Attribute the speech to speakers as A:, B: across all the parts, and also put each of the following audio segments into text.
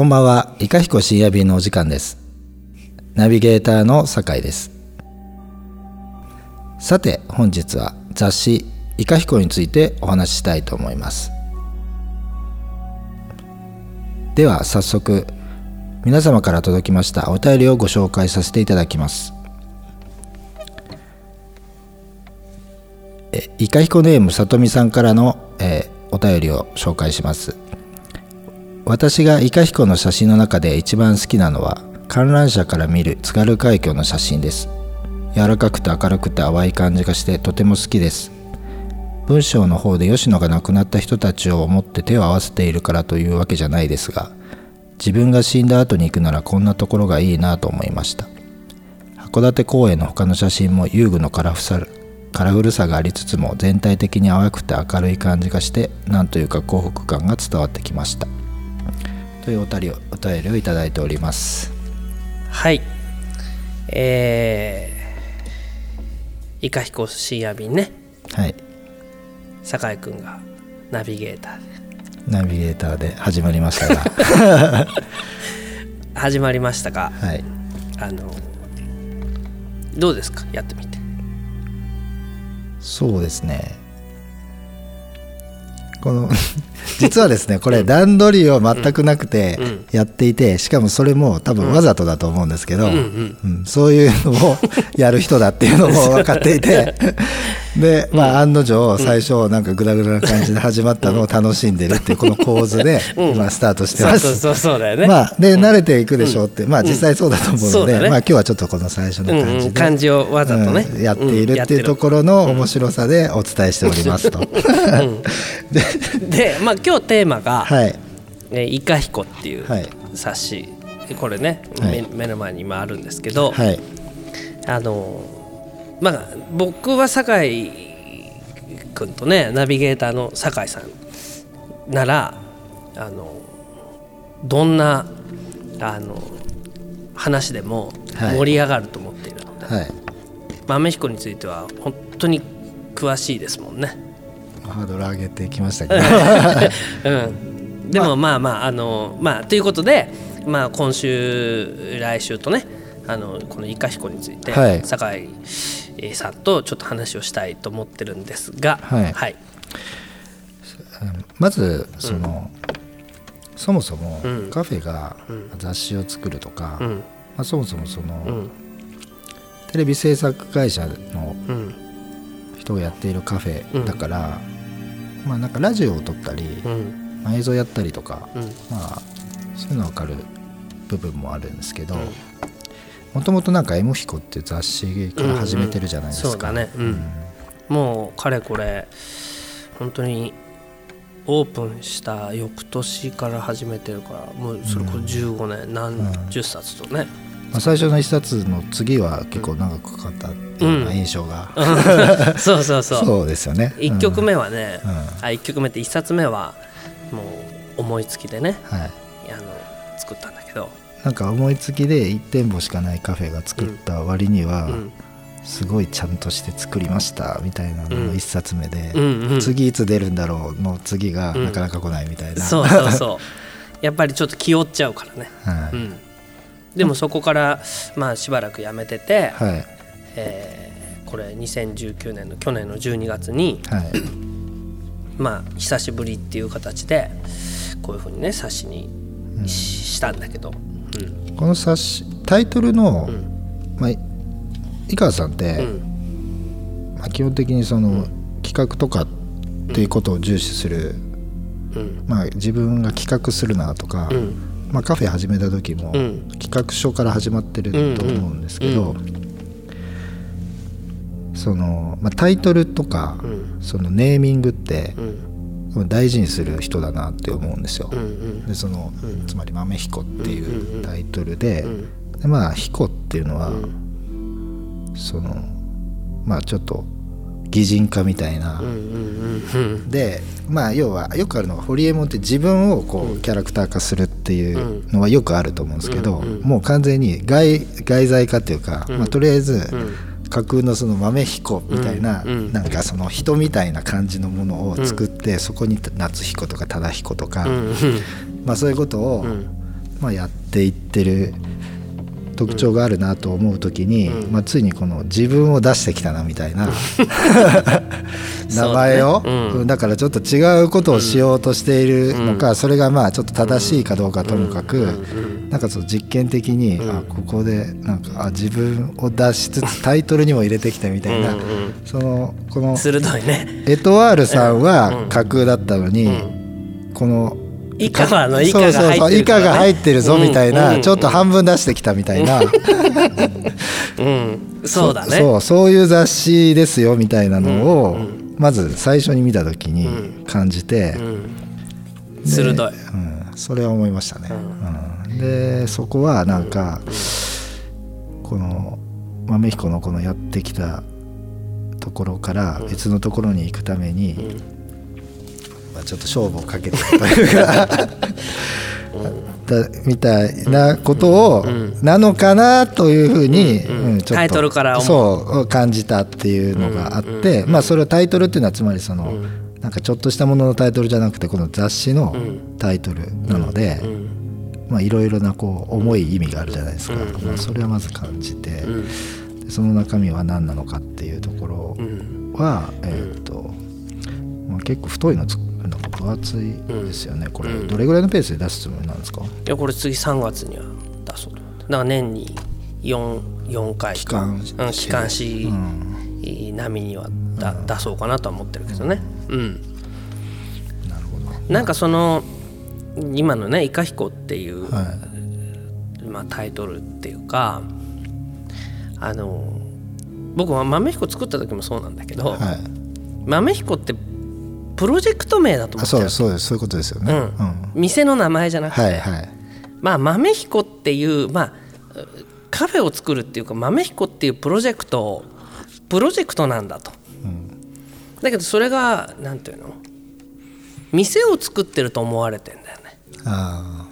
A: こんばんは、いかひこ深夜便のお時間です。ナビゲーターの酒井です。さて、本日は雑誌いかひこについてお話ししたいと思います。では早速、皆様から届きましたお便りをご紹介させていただきます。えいかひこネームさとみさんからの、えーお便りを紹介します。私がイカヒコの写真の中で一番好きなのは観覧車から見る津軽海峡の写真です。柔らかくて明るくて淡い感じがしてとても好きです。文章の方で吉野が亡くなった人たちを思って手を合わせているからというわけじゃないですが自分が死んだ後に行くならこんなところがいいなと思いました。函館公園の他の写真も遊具のカラフさカラフルさがありつつも全体的に淡くて明るい感じがしてなんというか幸福感が伝わってきました。というお便りをお便りをいただいております。
B: はい。えー、イカヒコ深夜便ね。
A: はい。
B: 酒井くんがナビゲーターで。
A: ナビゲーターで始まりましたが。
B: 始まりましたが
A: はい。
B: あのどうですか？やってみて。
A: そうですね。この実はですねこれ段取りは全くなくて
B: うん。
A: やっていてしかもそれも多分わざとだと思うんですけど、そういうのをやる人だっていうのも分かっていて でまあ案の定最初なんかグダグダな感じで始まったのを楽しんでるっていうこの構図でスタートしてます。
B: そうそうそうそうだよね、
A: まあで慣れていくでしょうって、まあ実際そうだと思うので、まあ今日はちょっとこの最初の
B: うん
A: 感じ
B: 感じをわざとね、
A: うん。やっているっていうところの面白さでお伝えしておりますと。で
B: で、まあ、今日テーマが
A: はい「
B: えーイカヒコ」っていう
A: はい。
B: 冊子。これね、
A: はい。
B: 目目の前に今あるんですけど、
A: はい。
B: あのまあ僕は酒井君とねナビゲーターの酒井さんならあのどんなあの話でも
A: はい。
B: 盛り上がると思っているので、
A: はい。
B: 豆彦については本当に詳しいですもんね。
A: ハードル上げてきましたけど。
B: うん、でもまあまああのまあということで、まあ、今週来週とねあのこのイカヒコについて、
A: はい。
B: 酒井さんとちょっと話をしたいと思ってるんですが、
A: はい。
B: はい。
A: まずその、そもそも
B: うん。
A: カフェが雑誌を作るとか、ま
B: うん。
A: あ、そもそもその、
B: うん。
A: テレビ制作会社の
B: うん。
A: 人がやっているカフェだから、まあなんかラジオを撮ったり、
B: うん。
A: まあ、映像やったりとか、
B: うん。
A: まあそういうの分かる部分もあるんですけどもともとなんか「エモヒコ」っていう雑誌から始めてるじゃないですか、
B: もうかれこれ本当にオープンした翌年から始めてるからもうそれこそ15年、何十冊とね、
A: まあ、最初の一冊の次は結構長くかかったうような印象が、
B: そうそうそう。
A: そうですよね。
B: 1曲目はね、
A: うん。
B: あ一曲目って1冊目はもう思いつきでね
A: うんはい。
B: あの作ったんだけど、
A: なんか思いつきで1店舗しかないカフェが作った割には、
B: うん。
A: すごいちゃんとして作りましたみたいなのの1冊目で、
B: うんうん、
A: 次いつ出るんだろうの次が
B: うん。
A: なかなか来ないみたいな、
B: そうそうそう。やっぱりちょっと気負っちゃうからね、
A: はい。
B: うん、でもそこからまあしばらくやめてて、
A: はい。
B: えーこれ2019年の去年の12月に
A: はい。
B: まあ久しぶりっていう形でこういうふうにね冊子にし,、したんだけど、うん。
A: この冊子タイトルの、
B: ん。
A: まあ、井川さんって、
B: うん。
A: まあ、基本的にその、企画とかっていうことを重視する、
B: うん。
A: まあ、自分が企画するなとか、
B: うん
A: まあ、カフェ始めた時も、
B: うん。
A: 企画書から始まってると思うんですけど、
B: うん。
A: その、まあ、タイトルとか、
B: うん。
A: そのネーミングって
B: う、ん。
A: 大事にする人だなって思うんですよ。でその、
B: うん。
A: つまり「豆彦」ってい
B: んう
A: タイトルで,、
B: うん。
A: でまあ「彦」っていうのは、
B: うん。
A: そのまあちょっと擬人化みたいな、でまあ要はよくあるのがホリエモンって自分をこうキャラクター化するっていうのはよくあると思うんですけど、もう完全に外外在化っていうか、
B: うん。
A: まあ、とりあえず
B: うん。
A: 架空のその豆彦みたいな、
B: う
A: なんかその人みたいな感じのものを作って、そこに夏彦とか忠彦とか、まあ、そういうことを
B: うん。
A: まあ、やっていってる特徴があるなと思う時に、
B: うん。
A: まあ、ついにこの自分を出してきたなみたいな。名前を。
B: ねうん。
A: だからちょっと違うことをしようとしているのか、それがまあちょっと正しいかどうかともかく、なんかその実験的に、
B: うん。
A: あここでなんかあ自分を出しつつタイトルにも入れてきたみたいな、
B: うんうん
A: そのこの
B: 鋭いね。
A: エトワールさん
B: うん。
A: は架空だったのに、
B: うん。
A: この
B: 以下はあの以下が
A: そうそうそう以
B: 入ってるからね
A: 下が入ってるぞみたいな、
B: うん。
A: ちょっと半分出してきたみたいな、
B: うん。そうだね。
A: そうそういう雑誌ですよみたいなのを、
B: うん。う
A: まず最初に見た時に感じて、
B: うん。鋭い。
A: うん。それは思いましたね、うん。でそこはなんか、この豆彦のこのやってきたところから別のところに行くために、まあ、ちょっと勝負をかけてるというか。だみたいなことを、なのかなというふうに、ちょっと
B: タイトルから思う。
A: そう感じたっていうのがあって、まあそれはタイトルっていうのはつまりその、なんかちょっとしたもののタイトルじゃなくてこの雑誌のタイトルなので、
B: うん
A: まあいろいろなこう重い意味があるじゃないですか、まあ、それはまず感じて、その中身は何なのかっていうところ
B: うん。
A: は、えーっとまあ、結構太いの分厚いですよね、これ
B: うん。
A: どれぐらいのペースで出すつもりなんですか？
B: いやこれ次3月には出そうと。思ってだから年に 4, 4回。
A: 期間
B: うん、機関誌並みにはだ、出そうかなとは思ってるけどね。うん。
A: なるほど。
B: なんかその今のね「イカヒコ」っていう、
A: は
B: まあ、タイトルっていうかあの僕は豆彦作った時もそうなんだけど、
A: い、はい、
B: 豆彦ってプロジェクト名だと思
A: あそう
B: っちゃう
A: そうです。そういうことですよね、
B: うん。店の名前じゃなくて、
A: はいはい。
B: まあ豆彦っていうまあカフェを作るっていうか豆彦っていうプロジェクトをプロジェクトなんだと、だけどそれがなんていうの？店を作ってると思われてんだよね。
A: ああ。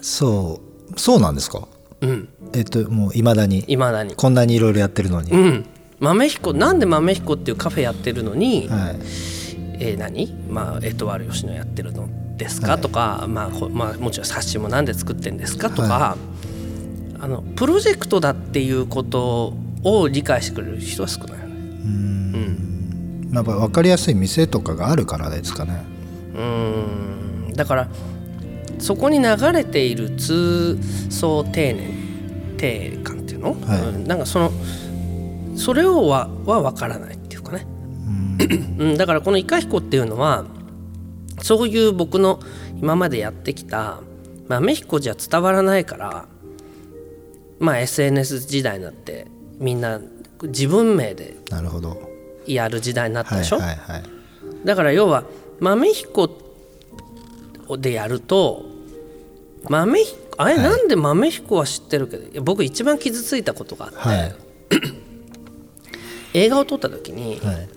A: そうそうなんですか？
B: うん。
A: えっともういまだに。
B: いまだに。
A: こんなにいろいろやってるのに、
B: うん。豆彦なんで豆彦っていうカフェやってるのに、
A: はい
B: えー何？まあエトワール吉野やってるのですか、
A: はい。
B: とか、まあほまあ、もちろん冊子もなんで作ってんですか？とか、
A: は
B: あのプロジェクトだっていうことを理解してくれる人は少ないよね。
A: うん。やっぱ分かりやすい店とかがあるからですかね。
B: うん。だからそこに流れている通奏丁寧定感っていうの、
A: はい。
B: うん。なんかそのそれをはは分からないうん、だからこの「イカヒコ」っていうのはそういう僕の今までやってきた豆彦じゃ伝わらないからまあ SNS 時代になってみんな自分名でやる時代になった
A: はい
B: でしょ、
A: はいはい
B: だから要は豆彦でやると豆彦あれ、なんで豆彦は知ってるけど僕一番傷ついたことがあって、
A: はい。
B: 映画を撮った時に、
A: はい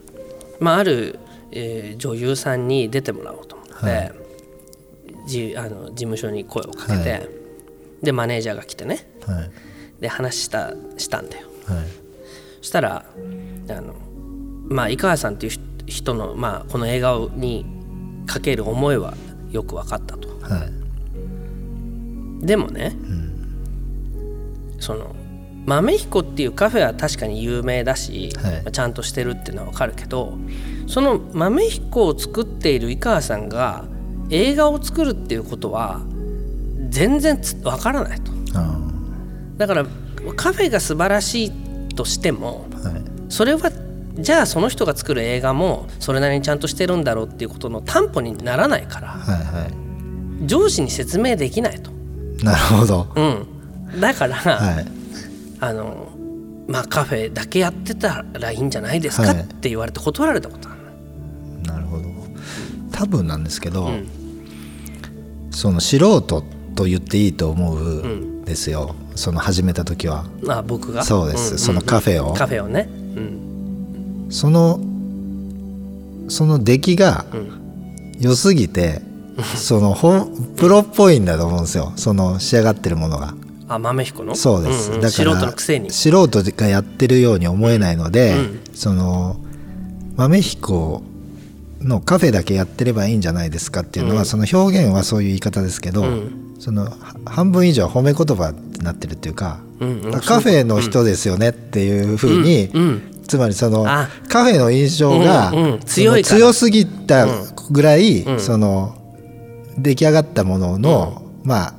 B: まあ、ある、えー女優さんに出てもらおうと思って、
A: はい。
B: じあの事務所に声をかけて、
A: はい。
B: でマネージャーが来てね。
A: はい。
B: で話したしたんだよ。
A: はい。
B: そしたらあのまあ井川さんっていう人人の、まあ、この映画にかける思いはよく分かったと。
A: はい。
B: でもね、その豆彦っていうカフェは確かに有名だし、
A: はい。
B: まあちゃんとしてるっていうのは分かるけどその豆彦を作っている井川さんが映画を作るっていうことは全然つ分からないと。
A: あ
B: だからカフェが素晴らしいとしても
A: ーはい。
B: それはじゃあその人が作る映画もそれなりにちゃんとしてるんだろうっていうことの担保にならないから
A: はいはい。
B: 上司に説明できないと。
A: なるほど。
B: うん、だから、
A: はい
B: あのまあカフェだけやってたらいいんじゃないですか
A: はい。
B: って言われて断られたことあるの。
A: なるほど。多分なんですけど、
B: ん。
A: その素人と言っていいと思うんですよ、その始めた時は。
B: あ僕が？
A: そうです。そのカフェを。
B: カフェをね、うん。
A: そのその出来が
B: ん。
A: 良すぎて、その本プロっぽいんだと思うんですよ。その仕上がってるものが
B: あ豆彦の？
A: そうです、
B: んん。
A: だから
B: 素人のくせに。
A: 素人がやってるように思えないので、
B: うん
A: その豆彦のカフェだけやってればいいんじゃないですかっていうのは、
B: うん。
A: その表現はそういう言い方ですけど、
B: うん。
A: そのは半分以上褒め言葉になってるっていうか、
B: うんうん。
A: あカフェの人ですよねっていうふうに、
B: うん。
A: つまりその
B: あ。
A: カフェの印象が、
B: うんうん。
A: その
B: 強
A: すぎたぐらい、
B: うん。
A: その出来上がったものの、まあ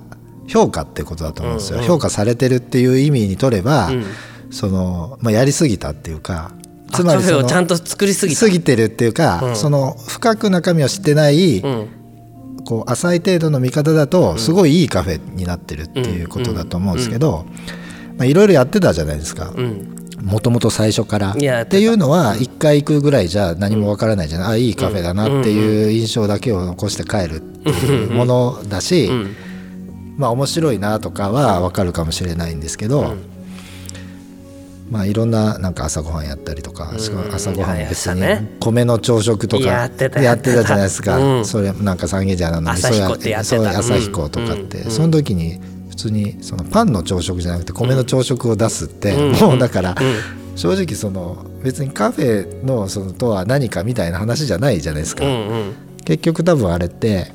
A: 評価ってことだと思うんですよ、
B: うんうん。
A: 評価されてるっていう意味にとれば、
B: うん。
A: そのまあ、やりすぎたっていうかつまりその
B: をちゃんと作りすぎた。
A: 過ぎてるっていうか、
B: うん。
A: その深く中身を知ってない、
B: うん。
A: こう浅い程度の見方だとすごいいいカフェになってるっていうことだと思うんですけどまあいろいろやってたじゃないですか。
B: うん。
A: もともと最初から。っていうのは一回行くぐらいじゃ何もわからないじゃない、あいいカフェだなっていう印象だけを残して帰るっていうものだし、
B: うん
A: まあ面白いなとかはわかるかもしれないんですけど、まあいろんななんか朝ごはんやったりとか、しかも朝ごはん別に米の朝食とか
B: やってた
A: やってたじゃないですか、
B: うん。
A: それなんか三軒茶屋の味噌
B: 朝彦ってやってた。
A: そう朝彦とかって、その時に普通にそのパンの朝食じゃなくて米の朝食を出すって、もうだから、正直その別にカフェのそのとは何かみたいな話じゃないじゃないですか、
B: うんうん。
A: 結局多分あれって、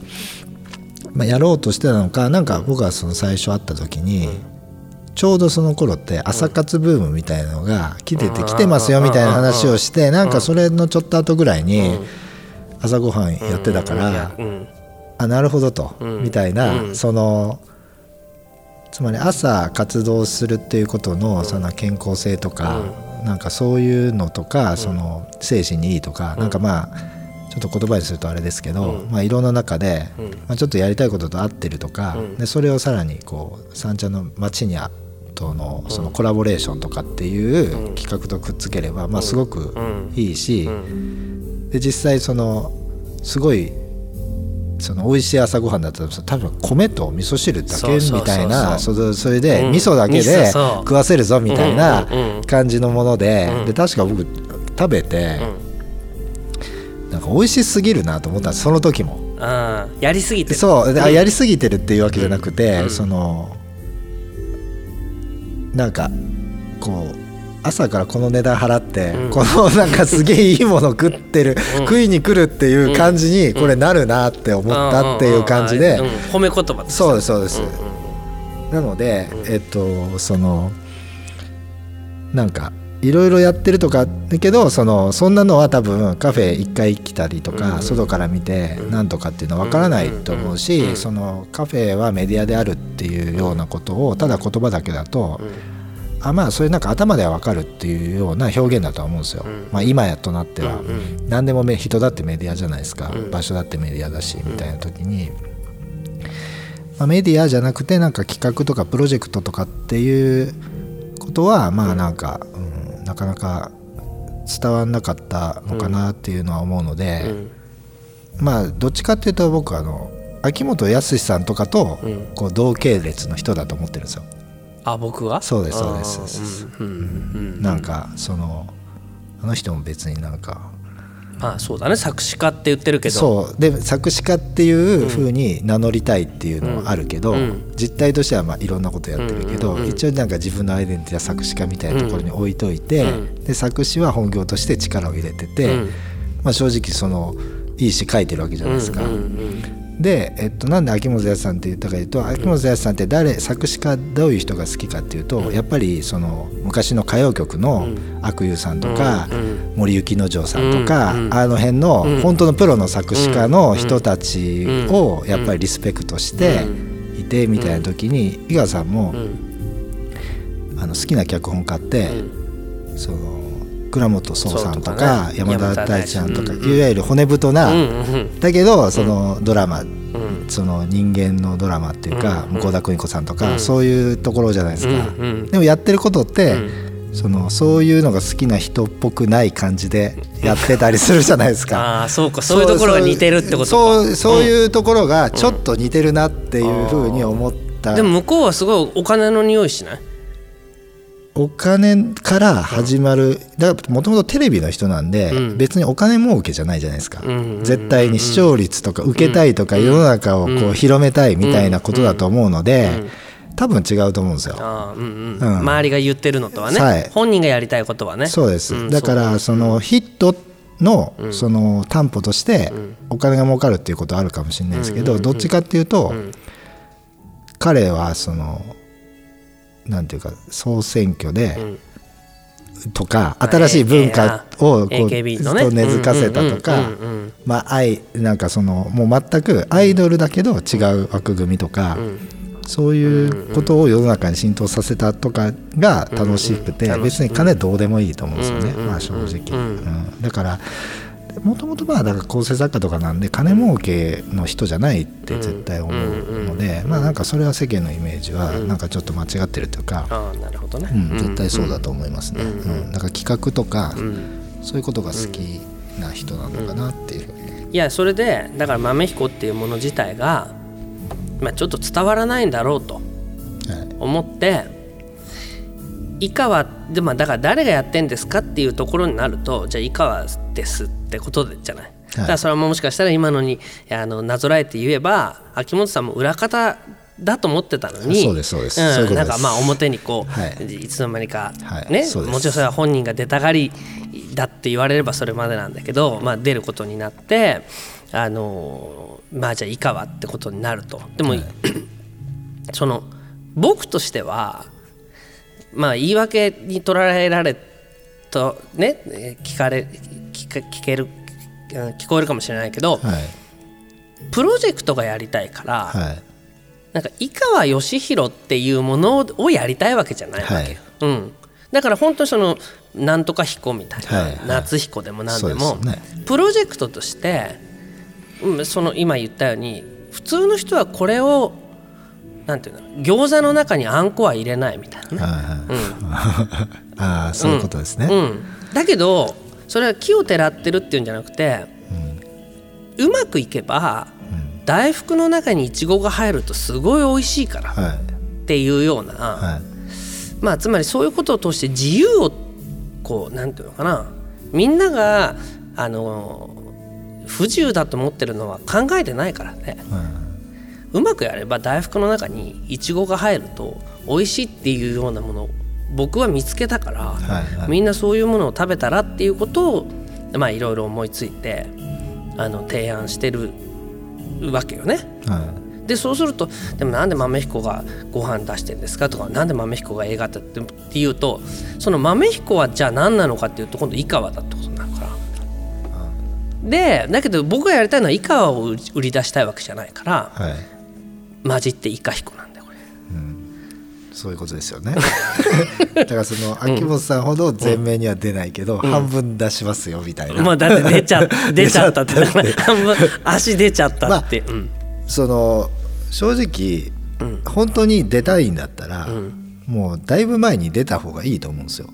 A: まあ、やろうとしてたのかなんか僕がその最初会った時に、ちょうどその頃って朝活ブームみたいなのが来てて来てますよみたいな話をしてなんかそれのちょっと後ぐらいに朝ごはんやってたから
B: うん。
A: あなるほどと
B: うん。
A: みたいな
B: うん。
A: そのつまり朝活動するっていうことのその健康性とかなんかそういうのとかその精神にいいとかなんかまあちょっと言葉にするとあれですけどまあ色の中で
B: うん。
A: まあちょっとやりたいことと合ってるとか
B: うん。
A: でそれをさらにこう三茶の町にとのそのコラボレーションとかっていう企画とくっつければまあすごくいいし
B: うん。
A: で実際そのすごいその美味しい朝ごはんだったら多分米と味噌汁だけみたいなそれそれで
B: うん。
A: 味噌だけで食わせるぞみたいな
B: うんうんうん。
A: 感じのもので
B: うん。
A: で確か僕食べて
B: うん
A: なんか美味しすぎるなと思ったんですその時も。
B: あーやりすぎてる。
A: そう。やりすぎてるっていうわけじゃなくて、
B: うん。
A: そのなんかこう朝からこの値段払って、
B: うん。
A: このなんかすげえいいもの食ってる、食いに来るっていう感じにこれなるなって思ったっていう感じで、
B: うんうんうん。褒め言葉
A: そうですそうです、
B: うん
A: なので、えっとそのなんかいろいろやってるとかだけどそのそんなのは多分カフェ一回来たりとか、外から見てなんとかっていうのは分からないと思うし、そのカフェはメディアであるっていうようなことをただ言葉だけだと、あまあそれなんか頭では分かるっていうような表現だとは思うんですよ、まあ、今やとなっては、何でもめ人だってメディアじゃないですか、場所だってメディアだしみたいな時に、まあ、メディアじゃなくてなんか企画とかプロジェクトとかっていうことはまあなんか、うん、なかなか伝わんなかったのかなっていうのは思うので、まあどっちかっていうと僕はあの秋元康さんとかとこう同系列の人だと思ってるんですよ。
B: あ僕は？
A: そうですそうですなんかそのあの人も別になんか
B: まあそうだね。作詞家って言ってるけど。
A: そう。で作詞家っていう風に名乗りたいっていうのはあるけど、
B: うん。
A: 実態としてはまあいろんなことやってるけど、
B: うんうんうん。
A: 一応なんか自分のアイデンティティは作詞家みたいなところに置いといて、
B: うん
A: で作詞は本業として力を入れてて、
B: うん。
A: まあ、正直そのいい詩書いてるわけじゃないですか。
B: うんうん
A: で、えっと、なんで秋元康さんって言ったかというと秋元康さんって誰作詞家どういう人が好きかっていうと、やっぱりその昔の歌謡曲の阿久悠さんとか、森幸之丞さんとか、
B: うん
A: あの辺の本当のプロの作詞家の人たちをやっぱりリスペクトしていてみたいな時に井川さんもあの好きな脚本家って、その倉本壮さんと
B: か
A: 山田大ちゃんとか、いわゆる骨太な、だけどそのドラマ、
B: うん。
A: その人間のドラマっていうか、
B: うん
A: 向田邦子さんとか、
B: うん。
A: そういうところじゃないですか、でもやってることって、
B: う
A: そのそういうのが好きな人っぽくない感じでやってたりするじゃないですか。
B: ああそうか。そういうところが似てるってことか。
A: そうそういうところがちょっと似てるなっていうふうに思った、
B: でも向こうはすごいお金の匂いしない？
A: お金から始まるだからもともとテレビの人なんで、
B: うん。
A: 別にお金儲けじゃないじゃないですか、
B: うん
A: 絶対に視聴率とか受けたいとか、世の中をこう広めたいみたいなことだと思うので、多分違うと思うんですよ。
B: うんうん。
A: うん。
B: 周りが言ってるのとはね、
A: はい。
B: 本人がやりたいことはね。
A: そうです、
B: ん
A: だからそのヒットのその担保としてお金が儲かるっていうことはあるかもしれないですけど、どっちかっていうと、彼はそのなんていうか総選挙で、
B: うん。
A: とか新しい文化をこうと根付かせたとかまあ愛なんかそのもう全くアイドルだけど違う枠組みとか、そういうことを世の中に浸透させたとかが楽しくて、別に金どうでもいいと思うんですよね、まあ正直、だからもともとまあだから構成作家とかなんで金儲けの人じゃないって絶対思うので、まあなんかそれは世間のイメージはなんかちょっと間違ってるというか、
B: ああなるほどね、
A: うん、絶対そうだと思いますね、
B: うん。
A: うん。だから企画とか、
B: うん。
A: そういうことが好きな人なのかなっていう。ふうに、
B: いやそれでだから豆彦っていうもの自体が、まあ、ちょっと伝わらないんだろうと
A: はい。
B: 思って井川でもだから誰がやってんですかっていうところになるとじゃあ井川ですってことでじゃない。だからそれはもしかしたら今のにあのなぞらえて言えば秋元さんも裏方だと思ってたのに
A: そうですそうです。そういうことです。
B: なんかまあ表にこう、
A: はい。
B: い、つの間にか、
A: はい。
B: ねもちろんそれは本人が出たがりだって言われればそれまでなんだけど、まあ、出ることになってあのまあじゃあ井川ってことになると。でも、その僕としてはまあ言い訳に捉えられとねえー聞かれ聞か聞けるうん聞こえるかもしれないけど、
A: はい。
B: プロジェクトがやりたいから、
A: はい。
B: なんか井川義弘っていうものをやりたいわけじゃないわけ。よ、
A: はい。
B: うん、だから本当にそのなんとか彦みたいな、
A: はい。はい。
B: 夏彦でも何でも
A: ね。
B: プロジェクトとして、うん、その今言ったように普通の人はこれをなんていうの餃子の中にあんこは入れないみたいなね、
A: はいああそういうことですね、
B: うん、だけどそれは木をてらってるっていうんじゃなくて、うまくいけば、大福の中にいちごが入るとすごい美味しいから
A: はい
B: っていうような、
A: はい。
B: まあつまりそういうことを通して自由をこうなんていうのかな。みんながあの不自由だと思ってるのは考えてないからねうまくやれば大福の中にいちごが入ると美味しいっていうようなものを僕は見つけたから、
A: はいはい
B: みんなそういうものを食べたらっていうことをまあいろいろ思いついてあの提案してるわけよね。
A: はい
B: でそうするとでもなんで豆彦がご飯出してんですかとかなんで豆彦が映画だってっていうとその豆彦はじゃあ何なのかっていうと今度井川だってことになるから。でだけど僕がやりたいのは井川を売り出したいわけじゃないから
A: はい
B: 混じってイカ彦なんだよこれ。
A: そういうことですよね。だからその秋元さんほど前面には出ないけど、半分出しますよみたいな、
B: まあだって出ちゃ 出ちゃった。って。半分足出ちゃったって、うん。
A: その正直、本当に出たいんだったら、もうだいぶ前に出た方がいいと思うんですよ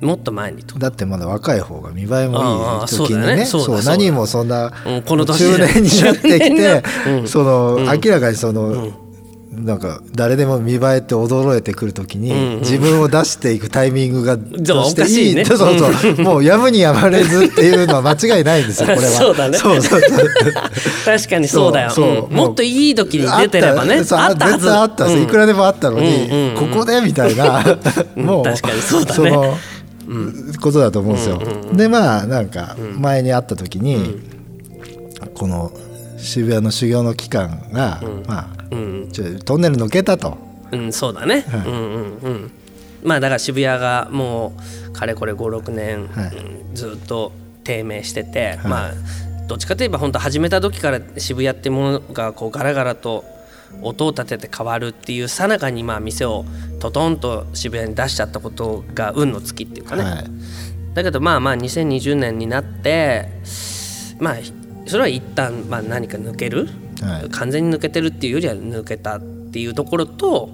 B: もっと前にと。
A: だってまだ若い方が見栄え
B: あ
A: も
B: あ
A: いい時にね。
B: そう
A: 何もそんな
B: うんこの年で。
A: 中年になってき
B: 中
A: て
B: 年、だ
A: その、明らかにその、なんか誰でも見栄えって驚いてくるときに、自分を出していくタイミングがどうして
B: おかしいね。
A: そうそう。そうもうやむにやまれずっていうのは間違いないんですよこれは。
B: そうだね。
A: そうそう。
B: 確かにそうだよ。
A: そうそう。
B: うん。もっといい時に出てればね。
A: あった。そう
B: あったはず。
A: 絶対あった。んです、
B: うん。
A: いくらでもあったのに、
B: うんうんうん。
A: ここでみたいな。もう
B: 確かにそうだね。
A: のことだと思うん。ですよ、でまあなん。か前に会った時に、この渋谷の修行の期間が、まあ、ちょトンネル抜けたと
B: うん、そうだね。うん。うん。うん。まあだから渋谷がもうかれこれ56年、
A: はい
B: ずっと低迷してて、まあどっちかといえば本当始めた時から渋谷っていうものがこうガラガラと音を立てて変わるっていうさなかにまあ店をトトンと渋谷に出しちゃったことが運の尽きっていうかね。
A: はい。
B: だけどまあまあ2020年になってまあそれは一旦まあ何か抜ける、
A: はい。
B: 完全に抜けてるっていうよりは抜けたっていうところと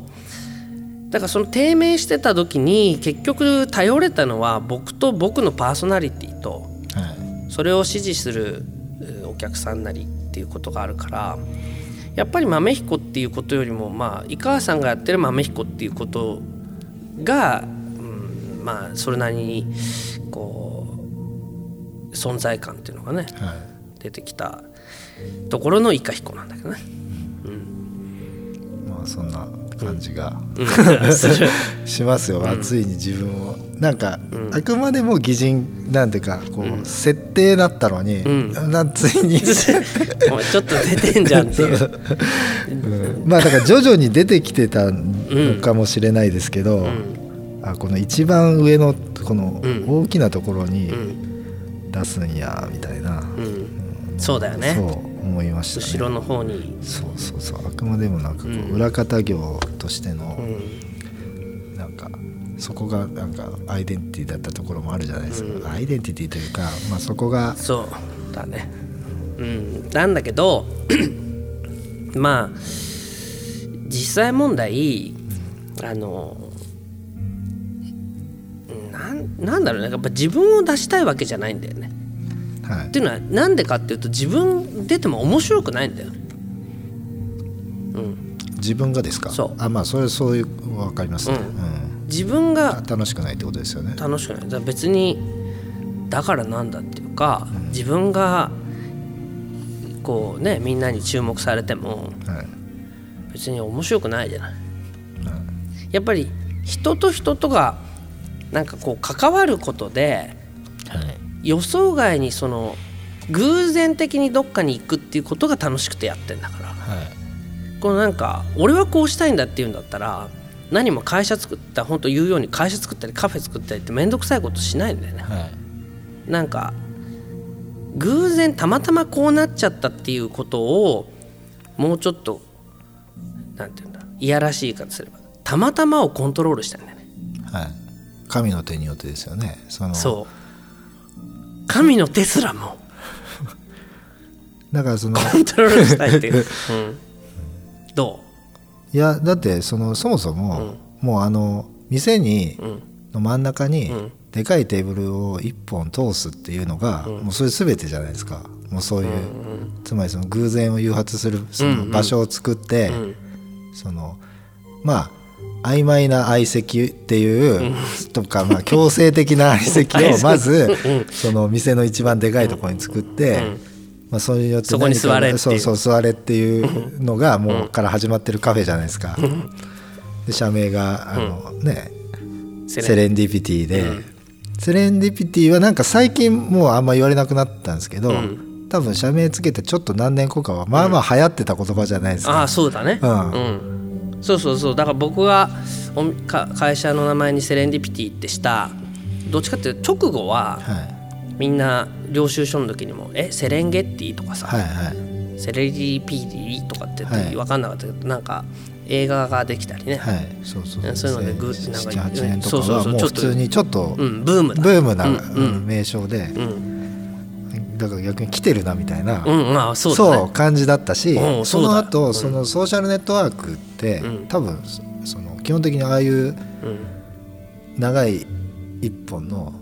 B: だからその低迷してた時に結局頼れたのは僕と僕のパーソナリティと
A: はい。
B: それを支持するうお客さんなりっていうことがあるからやっぱり豆彦っていうことよりもまあ井川さんがやってる豆彦っていうことが、うん、まあそれなりにこう存在感っていうのがね
A: はい
B: 出てきたところのイカ彦なんだけどね。
A: まああそんな感じが、
B: うん。
A: しますよ、あついに自分をなん。か、あくまでも擬人なん。ていうかこう、設定だったのに、
B: ん。
A: なついに
B: お前ちょっと出てん。じゃん。っていう
A: うん。まあだから徐々に出てきてたのかもしれないですけど、あこの一番上のこの大きなところに出すん。やみたいな、
B: うん。そうだよね
A: そう思いましたね。
B: 後ろの方に。
A: そうそうそう。あくまでもなんかこう、
B: うん。
A: 裏方業としての
B: うん。
A: なんかそこがなんかアイデンティティだったところもあるじゃないですか、アイデンティティというか、まあ、そこが
B: そうだね。うん。なんだけど まあ実際問題あのなんなんだろうね。やっぱ自分を出したいわけじゃないんだよね
A: はい。
B: っていうのはなんでかっていうと自分出ても面白くないんだよ。
A: 自分がですか？
B: そう。
A: あまあそれそういう分かりますね、
B: う
A: うん。
B: 自分が
A: 楽しくないってことですよね。
B: 楽しくない。だ別にだからなんだっていうか、自分がこうねみんなに注目されても
A: はい。
B: 別に面白くないじゃない、やっぱり人と人とがなんかこう関わることで
A: はい
B: 予想外にその偶然的にどっかに行くっていうことが楽しくてやってんだから。
A: はい。
B: このなんか俺はこうしたいんだっていうんだったら何も会社作った本当言うように会社作ったりカフェ作ったりって面倒くさいことしないんだよね。
A: はい。
B: なんか偶然たまたまこうなっちゃったっていうことをもうちょっとなんていうんだいやらしい言い方すればたまたまをコントロールしたんだよね。
A: はい。神の手によってですよね。その
B: そう神の手すらも。
A: だからその
B: コントロールしたいっていう、うん、ど
A: いやだってそのそもそも、もうあの店に、
B: う、うん、
A: の真ん中に、
B: うん。
A: でかいテーブルを1本通すっていうのが、もうそれ全てじゃないですか。もうそういう、つまりその偶然を誘発するその場所を作って、
B: ん。
A: そのまあ曖昧な相席っていう、とか、まあ、強制的な相席を まず、その店の一番でかいところに作って、まあ、それによって
B: そこに座れ
A: そうそう座れっていうのがもうから始まってるカフェじゃないですか。で社名があの、ね
B: セレ
A: ン。ディピティで、セレンディピティはなんか最近もうあんま言われなくなったんですけど、多分社名つけてちょっと何年後かはまあまあ流行ってた言葉じゃないですか。
B: ああそうだね。
A: うん。
B: うんそうそうそう。だから僕がおか会社の名前にセレンディピティってしたどっちかっていうと直後は
A: はい。
B: みんな領収書の時にも「えセレンゲッティ」とかさ、
A: はいはい。
B: セレディピーディとかって分かんなかったけど、なんか映画ができたりね、
A: はい。そうそう
B: そう。いうのでグ
A: 7
B: なんか
A: 8年とか
B: そうそう
A: はもう普
B: そう。ちょっと
A: 通にちょっと
B: うん、ブームだ。
A: ブームな、
B: うん
A: うん。名称で、
B: うん、
A: だから逆に来てるなみたいな、
B: うん、まあそう
A: そう感じだったし、
B: うん
A: その
B: そう
A: 後、
B: だ
A: そのソーシャルネットワークって、
B: うん。
A: 多分そその基本的にああいう
B: うん。
A: 長い一本の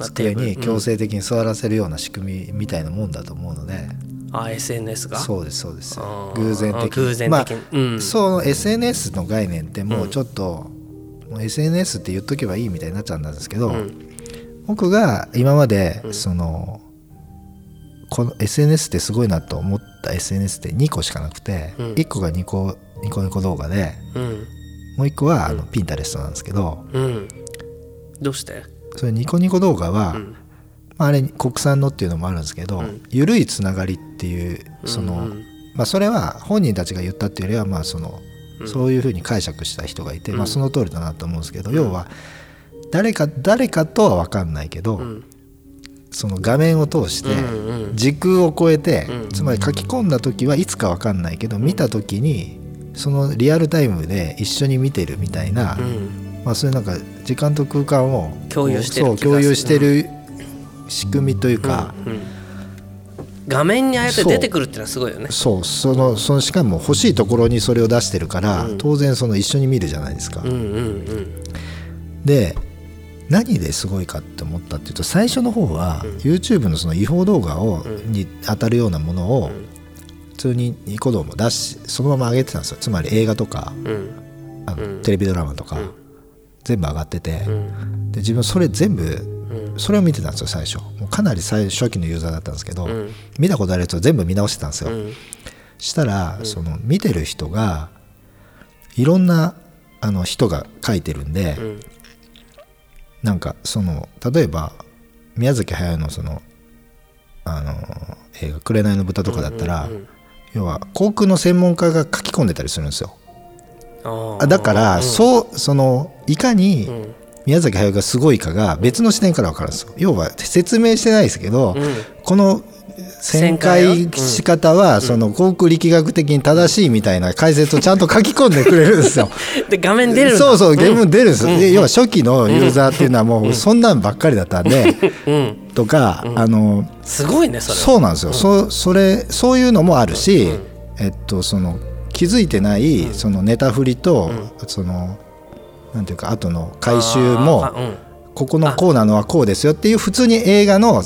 A: 机に強制的に座らせるような仕組みみたいなもんだと思うので、
B: あ SNS が？
A: そうですそうです。偶然的に。
B: 偶然的に。
A: まあ
B: うん。
A: その SNS の概念ってもうちょっと、もう SNS って言っとけばいいみたいになっちゃうんですけど、
B: ん。
A: 僕が今までその、この SNS ってすごいなと思った SNS って2個しかなくて、
B: うん。
A: 1個がニコニコニコ動画で
B: うん。
A: もう1個はあのピンタレストなんですけど
B: うん。どうして？
A: それニコニコ動画は、
B: ん。
A: まあ、あれ国産のっていうのもあるんですけど、
B: ん。
A: 緩いつながりっていうその、
B: うん。
A: まあ、それは本人たちが言ったっていうよりはまあその、そういうふうに解釈した人がいて、まあ、その通りだなと思うんですけど、要は誰か誰かとは分かんないけど、
B: ん
A: その画面を通して時空を超えて、
B: うん
A: つまり書き込んだ時はいつか分かんないけど見た時にそのリアルタイムで一緒に見てるみたいな、
B: うん。
A: まあ、そういうなんか時間と空間を
B: 共有してる
A: 共有してる仕組みというか、
B: うん画面にああやって出てくるっていうのはすごいよね。
A: そう。そのそのしかも欲しいところにそれを出してるから、当然その一緒に見るじゃないですか。で何ですごいかって思ったっていうと最初の方は、YouTube のその違法動画を、に当たるようなものを、普通にニコ動も出しそのまま上げてたんですよ。つまり映画とか
B: うん。
A: あの、テレビドラマとか、全部上がってて、
B: ん。
A: で自分それ全部、それを見てたんですよ最初。もうかなり最初期のユーザーだったんですけど、
B: ん。
A: 見たことあるやつを全部見直してたんですよ、
B: うん。
A: したら、その見てる人がいろんなあの人が書いてるんで、
B: うん
A: なんかその例えば宮崎駿のそのあの映画「紅の豚」とかだったら、要は航空の専門家が書き込んでたりするんですよ。
B: あ
A: あだから、
B: うん。
A: そうそのいかに
B: うん。
A: 宮崎駿がすごいかが別の視点から分かるんですよ。要は説明してないですけど、
B: うん。
A: この旋回仕方はその航空力学的に正しいみたいな解説をちゃんと書き込んでくれるんですよ。
B: で画面出る
A: そうそうゲーム出るんですよ、で要は初期のユーザーっていうのはもうそんなんばっかりだったんで、
B: うん。
A: とか、あの
B: すごいねそれ。は
A: そうなんですよ、そそれそういうのもあるし、えっとその気づいてないそのネタ振りと、そのなんていうか後の回収もここのこうなのはこうですよっていう普通に映画の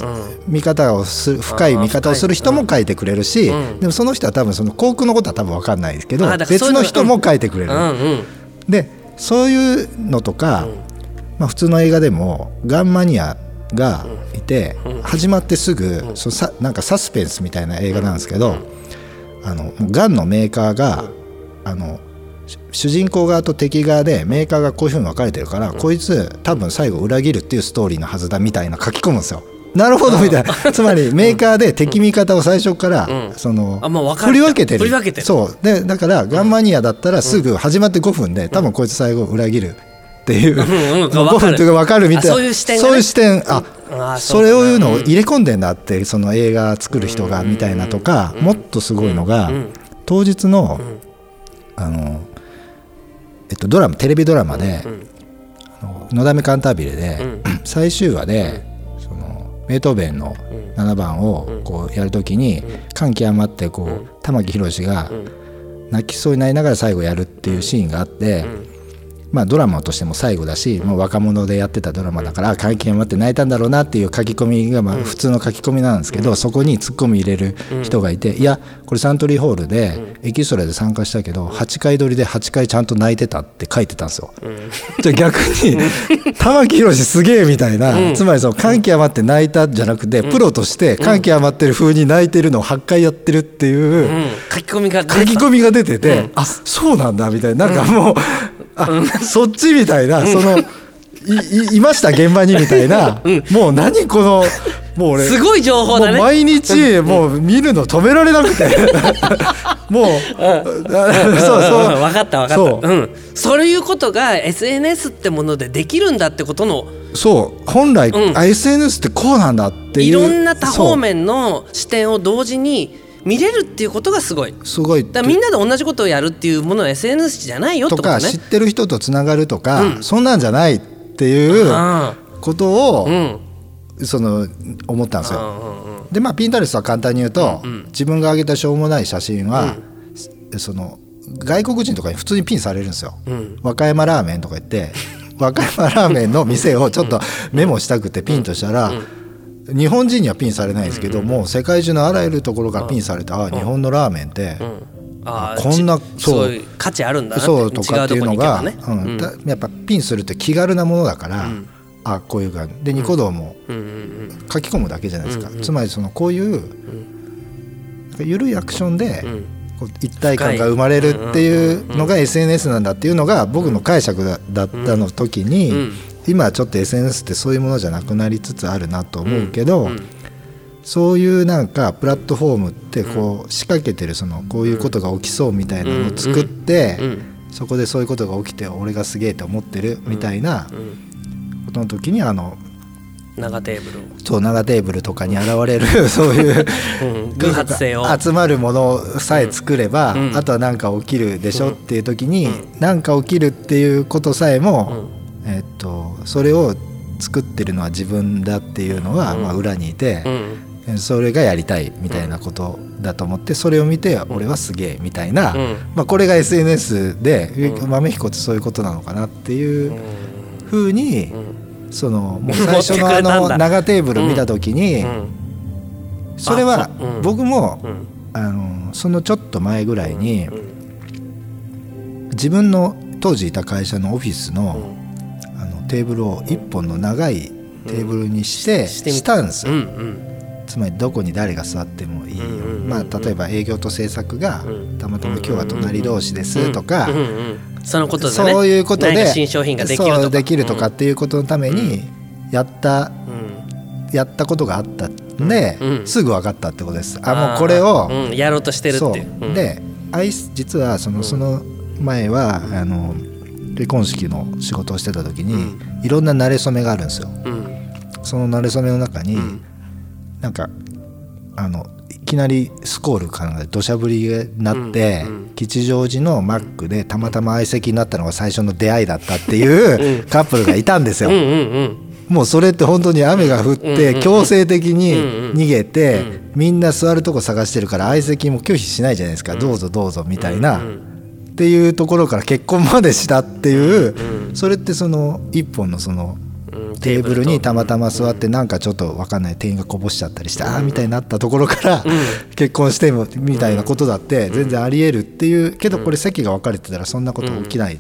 A: 見方をする深い見方をする人も書いてくれるし、
B: うん。
A: でもその人は多分その航空のことは多分分かんないですけど別の人も書いてくれる。でそういうのとか、まあ、普通の映画でもガンマニアがいて、始まってすぐ、そうさなんかサスペンスみたいな映画なんですけど、あのガンのメーカーが、あのし主人公側と敵側でメーカーがこういうふうに分かれてるから、こいつ多分最後裏切るっていうストーリーのはずだみたいな書き込むんですよ。なるほどみたいな。つまりメーカーで敵味方を最初から、
B: う分かる。
A: 振り分けてる。
B: 振り分けてる。
A: そう。でだからガンマニアだったらすぐ始まって5分で多分こいつ最後裏切るっていう、
B: んうん
A: もう5
B: わかる。
A: 分というか分かるみたいな。
B: あそういう視点がね。
A: そういう視点。あ
B: あ
A: それをいうのを入れ込んでんだってその映画作る人がみたいなとかもっとすごいのが当日のあのえっとドラマテレビドラマで「あののだめカンタービレ」で 最終話でそのベートーベンの7番をこうやるときに感極まってこう玉木宏が泣きそうになりながら最後やるっていうシーンがあって、まあドラマとしても最後だし、もう若者でやってたドラマだからあ感極まって泣いたんだろうなっていう書き込みがまあ普通の書き込みなんですけど、そこにツッコミ入れる人がいて、いやこれサントリーホールでエキストラで参加したけど8回撮りで8回ちゃんと泣いてたって書いてたんですよ。じゃあ逆に玉木宏すげえみたいな、つまりその感極まって泣いたんじゃなくて、プロとして感極まってる風に泣いてるのを8回やってるっていう。
B: うん。書き込みが出
A: てて、あそうなんだみたいななんかもう、あそっちみたいなそのいいいました現場にみたいな、もう何このもう俺
B: すごい情報だね。
A: もう毎日もう見るの止められなくて。もう、あ そうそう。
B: うん。分かった分か
A: そう
B: った。う。ん。そういうことが SNS ってものでできるんだってことの
A: そう。本来、
B: うん。
A: あ SNS ってこうなんだっていう。
B: いろんな多方
A: そう。
B: 面の視点を同時に見れるっていうことがすごい。
A: すごい。
B: だみんなで同じことをやるっていうものは SNS じゃないよ
A: と
B: ことね。
A: か知ってる人とつながるとか、そんなんじゃないっていう
B: あ
A: ことを、
B: うん。
A: その思ったんですよ。
B: うんうんうん。
A: でまあピンタレストは簡単に言うと、自分が上げたしょうもない写真は、その外国人とかに普通にピンされるんですよ。和歌山ラーメンとか言って 和歌山ラーメンの店をちょっとメモしたくてピンとしたら、日本人にはピンされないんですけども、世界中のあらゆるところからピンされて、あ日本のラーメンって、
B: あー
A: こんな
B: ち
A: そう。
B: 価値あるんだ
A: そうとかっていうのが
B: ね。
A: うん。だやっぱピンするって気軽なものだから、あこういう感じでニコ動も
B: うん。うん
A: 書き込むだけじゃないですか、つまりそのこういう、緩いアクションで、こう一体感が生まれるっていうのが SNS なんだっていうのが僕の解釈だだったの時に、
B: うん
A: 今はちょっと SNS ってそういうものじゃなくなりつつあるなと思うけど、そういうなんかプラットフォームってこう仕掛けてるそのこういうことが起きそうみたいなのを作って、そこでそういうことが起きて俺がすげえと思ってるみたいなことの時にあの
B: 長テーブルを。
A: そう長テーブルとかに現れる そういう
B: うん偶発性を。
A: 集まるものさえ作れば、
B: うん。
A: あとは何か起きるでしょっていう時に何、か起きるっていうことさえも、えっとそれを作ってるのは自分だっていうのは、まあ、裏にいて、
B: うん。
A: それがやりたいみたいなことだと思ってそれを見て俺はすげえみたいな、
B: うん。
A: まあ、これが SNS で豆彦ってそういうことなのかなっていうふうに、そのもう最初のあの長テーブル見た時に、
B: うん。
A: それは僕も、
B: うん。
A: あのそのちょっと前ぐらいに、自分の当時いた会社のオフィスのテーブルを一本の長いテーブルにして,、
B: し
A: たんです。よ、つまりどこに誰が座ってもいいよ、まあ、例えば営業と制作が
B: うん。
A: たまたま今日は隣同士ですとか、
B: そのことでね。
A: そういうことで
B: 新商品ができる
A: できるとかっていうことのためにやった、
B: うん。
A: やったことがあったんで、
B: うん
A: すぐ分かったってことです。あもうこれを、
B: やろうとしてるって
A: そ
B: いう
A: でアイス実はそのその前は、あの結婚式の仕事をしてた時に、いろんな馴れ初めがあるんですよ。
B: うん。
A: その馴れ初めの中に、なんかあのいきなりスコールかな土砂降りになって、吉祥寺のマックでたまたま相席になったのが最初の出会いだったっていうカップルがいたんですよ。
B: うんうんうん。
A: もうそれって本当に雨が降って強制的に逃げてみんな座るとこ探してるから相席も拒否しないじゃないですか。どうぞどうぞみたいなっていうところから結婚までしたっていうそれってその一本のその
B: うん
A: テーブルにたまたま座ってなんかちょっと分かんない店員がこぼしちゃったりしてああみたいになったところから結婚してもみたいなことだって全然ありえるっていうけどこれ席が分かれてたらそんなこと起きない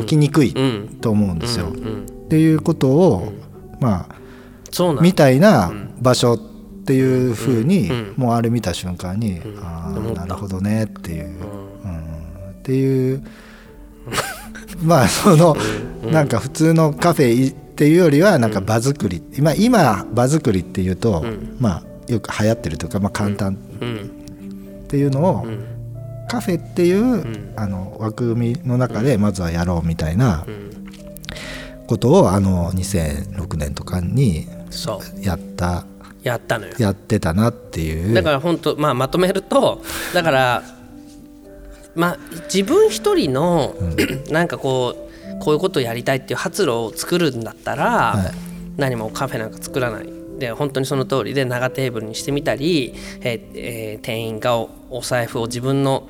A: 起きにくいと思うんですよ。っていうことをまあみたいな場所っていうふうにもうあれ見た瞬間にああなるほどねっていう、うんっていう。まあそのなんか普通のカフェっていうよりはなんか場作り。今今場作りっていうとまあよく流行ってるというかまあ簡単。
B: うん。
A: っていうのをカフェっていうあの枠組みの中でまずはやろうみたいなことをあの2006年とかに
B: そう。
A: やった。
B: やったのよ。
A: やってたなっていう。
B: だから本当まあまとめるとだからまあ自分一人の なんかこうこういうことをやりたいっていう発露を作るんだったら、
A: はい。
B: 何もカフェなんか作らない。で本当にその通りで長テーブルにしてみたり、えーえー店員がおお財布を自分の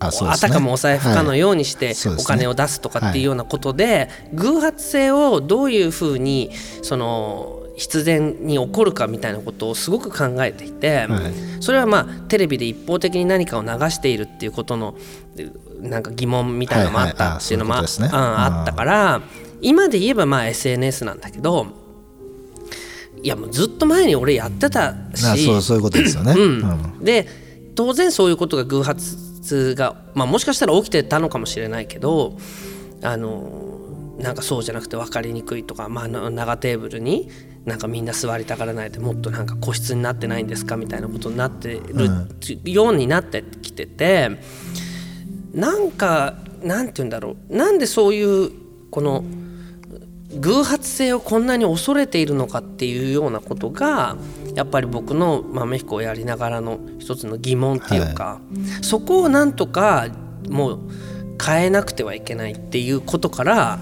A: あね。
B: あたかもお財布かのようにしてお金を出すとかっていうようなことで、偶発性をどういうふうにその必然に起こるかみたいなことをすごく考えていて、
A: はい。
B: それはまあテレビで一方的に何かを流しているっていうことのなんか疑問みたいなのもあったっていうのもあったから今で言えばまあ SNS なんだけどいやもうずっと前に俺やってたし
A: あそうそういうことですよね、うん。
B: で当然そういうことが偶発が、まあ、もしかしたら起きてたのかもしれないけどあのなんかそうじゃなくて分かりにくいとか、まあ、な長テーブルになんかみんな座りたがらないでもっとなんか個室になってないんですかみたいなことになってるようになってきててなんかなんて言うんだろう。なんでそういうこの偶発性をこんなに恐れているのかっていうようなことがやっぱり僕の豆彦をやりながらの一つの疑問っていうか、そこをなんとかもう変えなくてはいけないっていうことから、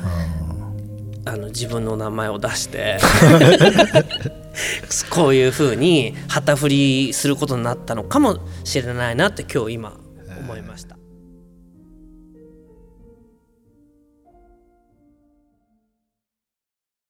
B: あの自分の名前を出して こういうふうに旗振りすることになったのかもしれないなって今日今思いました。